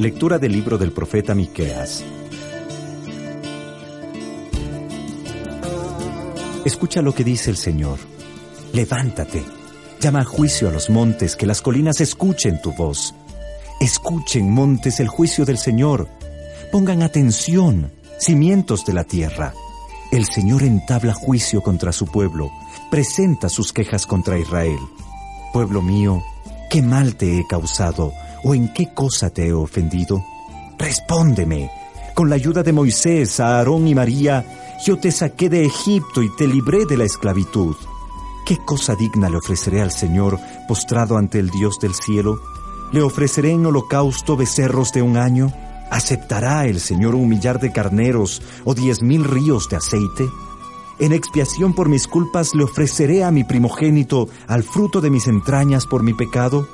Lectura del libro del profeta Miqueas. Escucha lo que dice el Señor. Levántate, llama a juicio a los montes, que las colinas escuchen tu voz. Escuchen, montes, el juicio del Señor. Pongan atención, cimientos de la tierra. El Señor entabla juicio contra su pueblo, presenta sus quejas contra Israel. Pueblo mío, ¿qué mal te he causado? ¿O en qué cosa te he ofendido? Respóndeme. Con la ayuda de Moisés, Aarón y María, yo te saqué de Egipto y te libré de la esclavitud. ¿Qué cosa digna le ofreceré al Señor postrado ante el Dios del cielo? ¿Le ofreceré en holocausto becerros de un año? ¿Aceptará el Señor un millar de carneros o diez mil ríos de aceite? En expiación por mis culpas le ofreceré a mi primogénito al fruto de mis entrañas por mi pecado.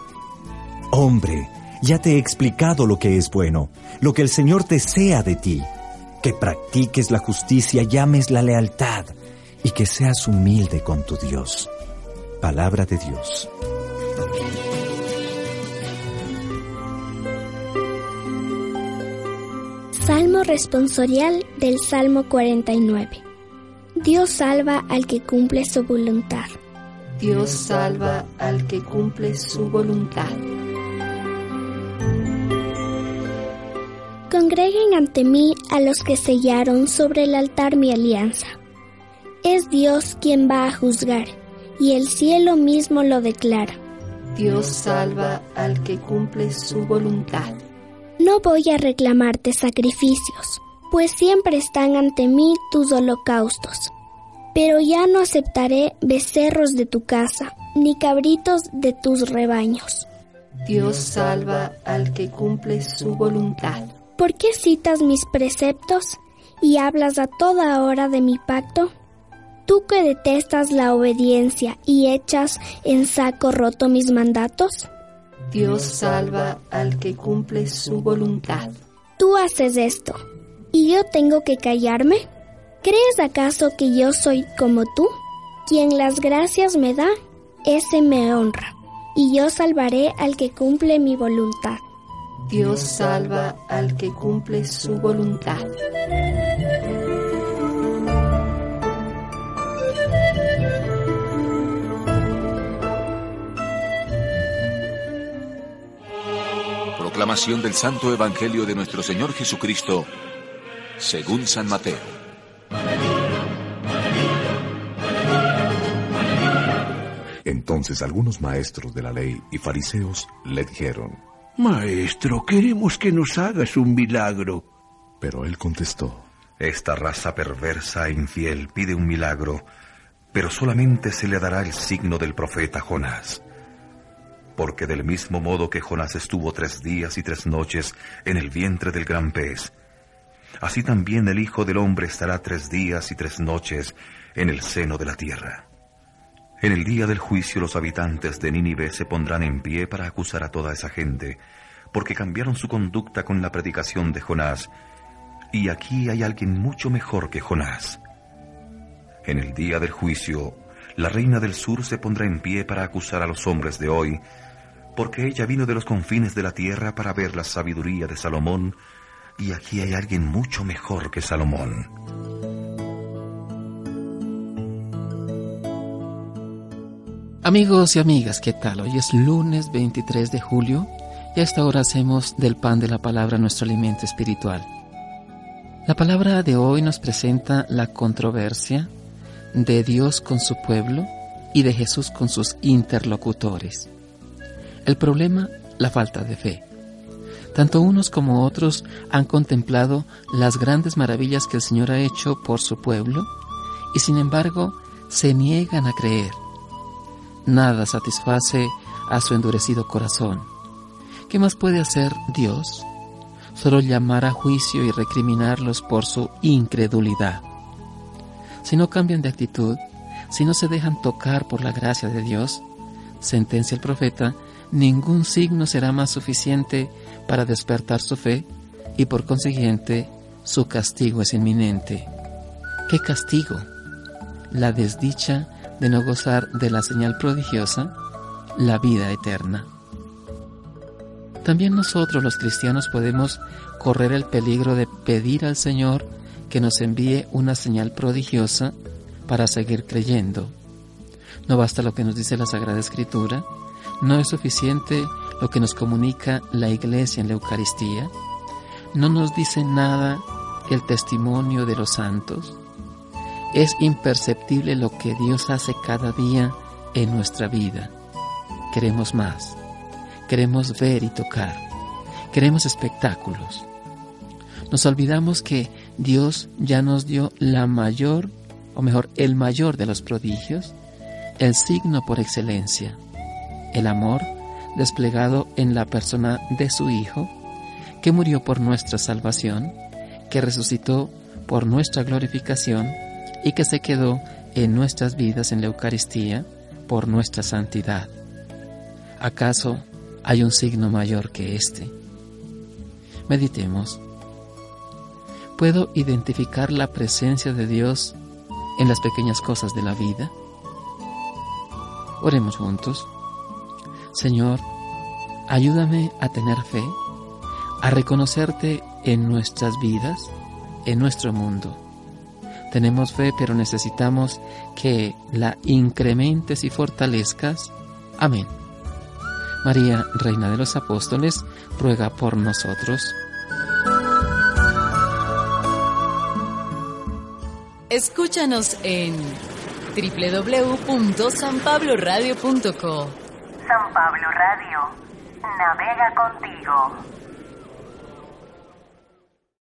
Hombre, ya te he explicado lo que es bueno, lo que el Señor desea de ti, que practiques la justicia, llames la lealtad y que seas humilde con tu Dios. Palabra de Dios. Salmo responsorial del Salmo 49. Dios salva al que cumple su voluntad. Dios salva al que cumple su voluntad. Congreguen ante mí a los que sellaron sobre el altar mi alianza. Es Dios quien va a juzgar, y el cielo mismo lo declara. Dios salva al que cumple su voluntad. No voy a reclamarte sacrificios, pues siempre están ante mí tus holocaustos. Pero ya no aceptaré becerros de tu casa, ni cabritos de tus rebaños. Dios salva al que cumple su voluntad. ¿Por qué citas mis preceptos y hablas a toda hora de mi pacto? Tú que detestas la obediencia y echas en saco roto mis mandatos. Dios salva al que cumple su voluntad. Tú haces esto, ¿y yo tengo que callarme? ¿Crees acaso que yo soy como tú? Quien las gracias me da, ese me honra, y yo salvaré al que cumple mi voluntad. Dios salva al que cumple su voluntad. Proclamación del Santo Evangelio de nuestro Señor Jesucristo, según San Mateo. Entonces algunos maestros de la ley y fariseos le dijeron, Maestro, queremos que nos hagas un milagro. Pero él contestó, Esta raza perversa e infiel pide un milagro, pero solamente se le dará el signo del profeta Jonás. Porque del mismo modo que Jonás estuvo tres días y tres noches en el vientre del gran pez, así también el Hijo del Hombre estará tres días y tres noches en el seno de la tierra. En el día del juicio los habitantes de Nínive se pondrán en pie para acusar a toda esa gente, porque cambiaron su conducta con la predicación de Jonás, y aquí hay alguien mucho mejor que Jonás. En el día del juicio, la reina del sur se pondrá en pie para acusar a los hombres de hoy, porque ella vino de los confines de la tierra para ver la sabiduría de Salomón, y aquí hay alguien mucho mejor que Salomón. Amigos y amigas, ¿qué tal? Hoy es lunes 23 de julio y a esta hora hacemos del pan de la palabra nuestro alimento espiritual. La palabra de hoy nos presenta la controversia de Dios con su pueblo y de Jesús con sus interlocutores. El problema, la falta de fe. Tanto unos como otros han contemplado las grandes maravillas que el Señor ha hecho por su pueblo y sin embargo se niegan a creer nada satisface a su endurecido corazón. ¿Qué más puede hacer Dios? Solo llamar a juicio y recriminarlos por su incredulidad. Si no cambian de actitud, si no se dejan tocar por la gracia de Dios, sentencia el profeta, ningún signo será más suficiente para despertar su fe y por consiguiente su castigo es inminente. ¿Qué castigo? La desdicha de no gozar de la señal prodigiosa, la vida eterna. También nosotros los cristianos podemos correr el peligro de pedir al Señor que nos envíe una señal prodigiosa para seguir creyendo. No basta lo que nos dice la Sagrada Escritura, no es suficiente lo que nos comunica la Iglesia en la Eucaristía, no nos dice nada el testimonio de los santos. Es imperceptible lo que Dios hace cada día en nuestra vida. Queremos más, queremos ver y tocar, queremos espectáculos. Nos olvidamos que Dios ya nos dio la mayor, o mejor, el mayor de los prodigios, el signo por excelencia, el amor desplegado en la persona de su Hijo, que murió por nuestra salvación, que resucitó por nuestra glorificación y que se quedó en nuestras vidas en la Eucaristía por nuestra santidad. ¿Acaso hay un signo mayor que este? Meditemos. ¿Puedo identificar la presencia de Dios en las pequeñas cosas de la vida? Oremos juntos. Señor, ayúdame a tener fe, a reconocerte en nuestras vidas, en nuestro mundo. Tenemos fe, pero necesitamos que la incrementes y fortalezcas. Amén. María, Reina de los Apóstoles, ruega por nosotros. Escúchanos en www.sanpabloradio.co. San Pablo Radio, navega contigo.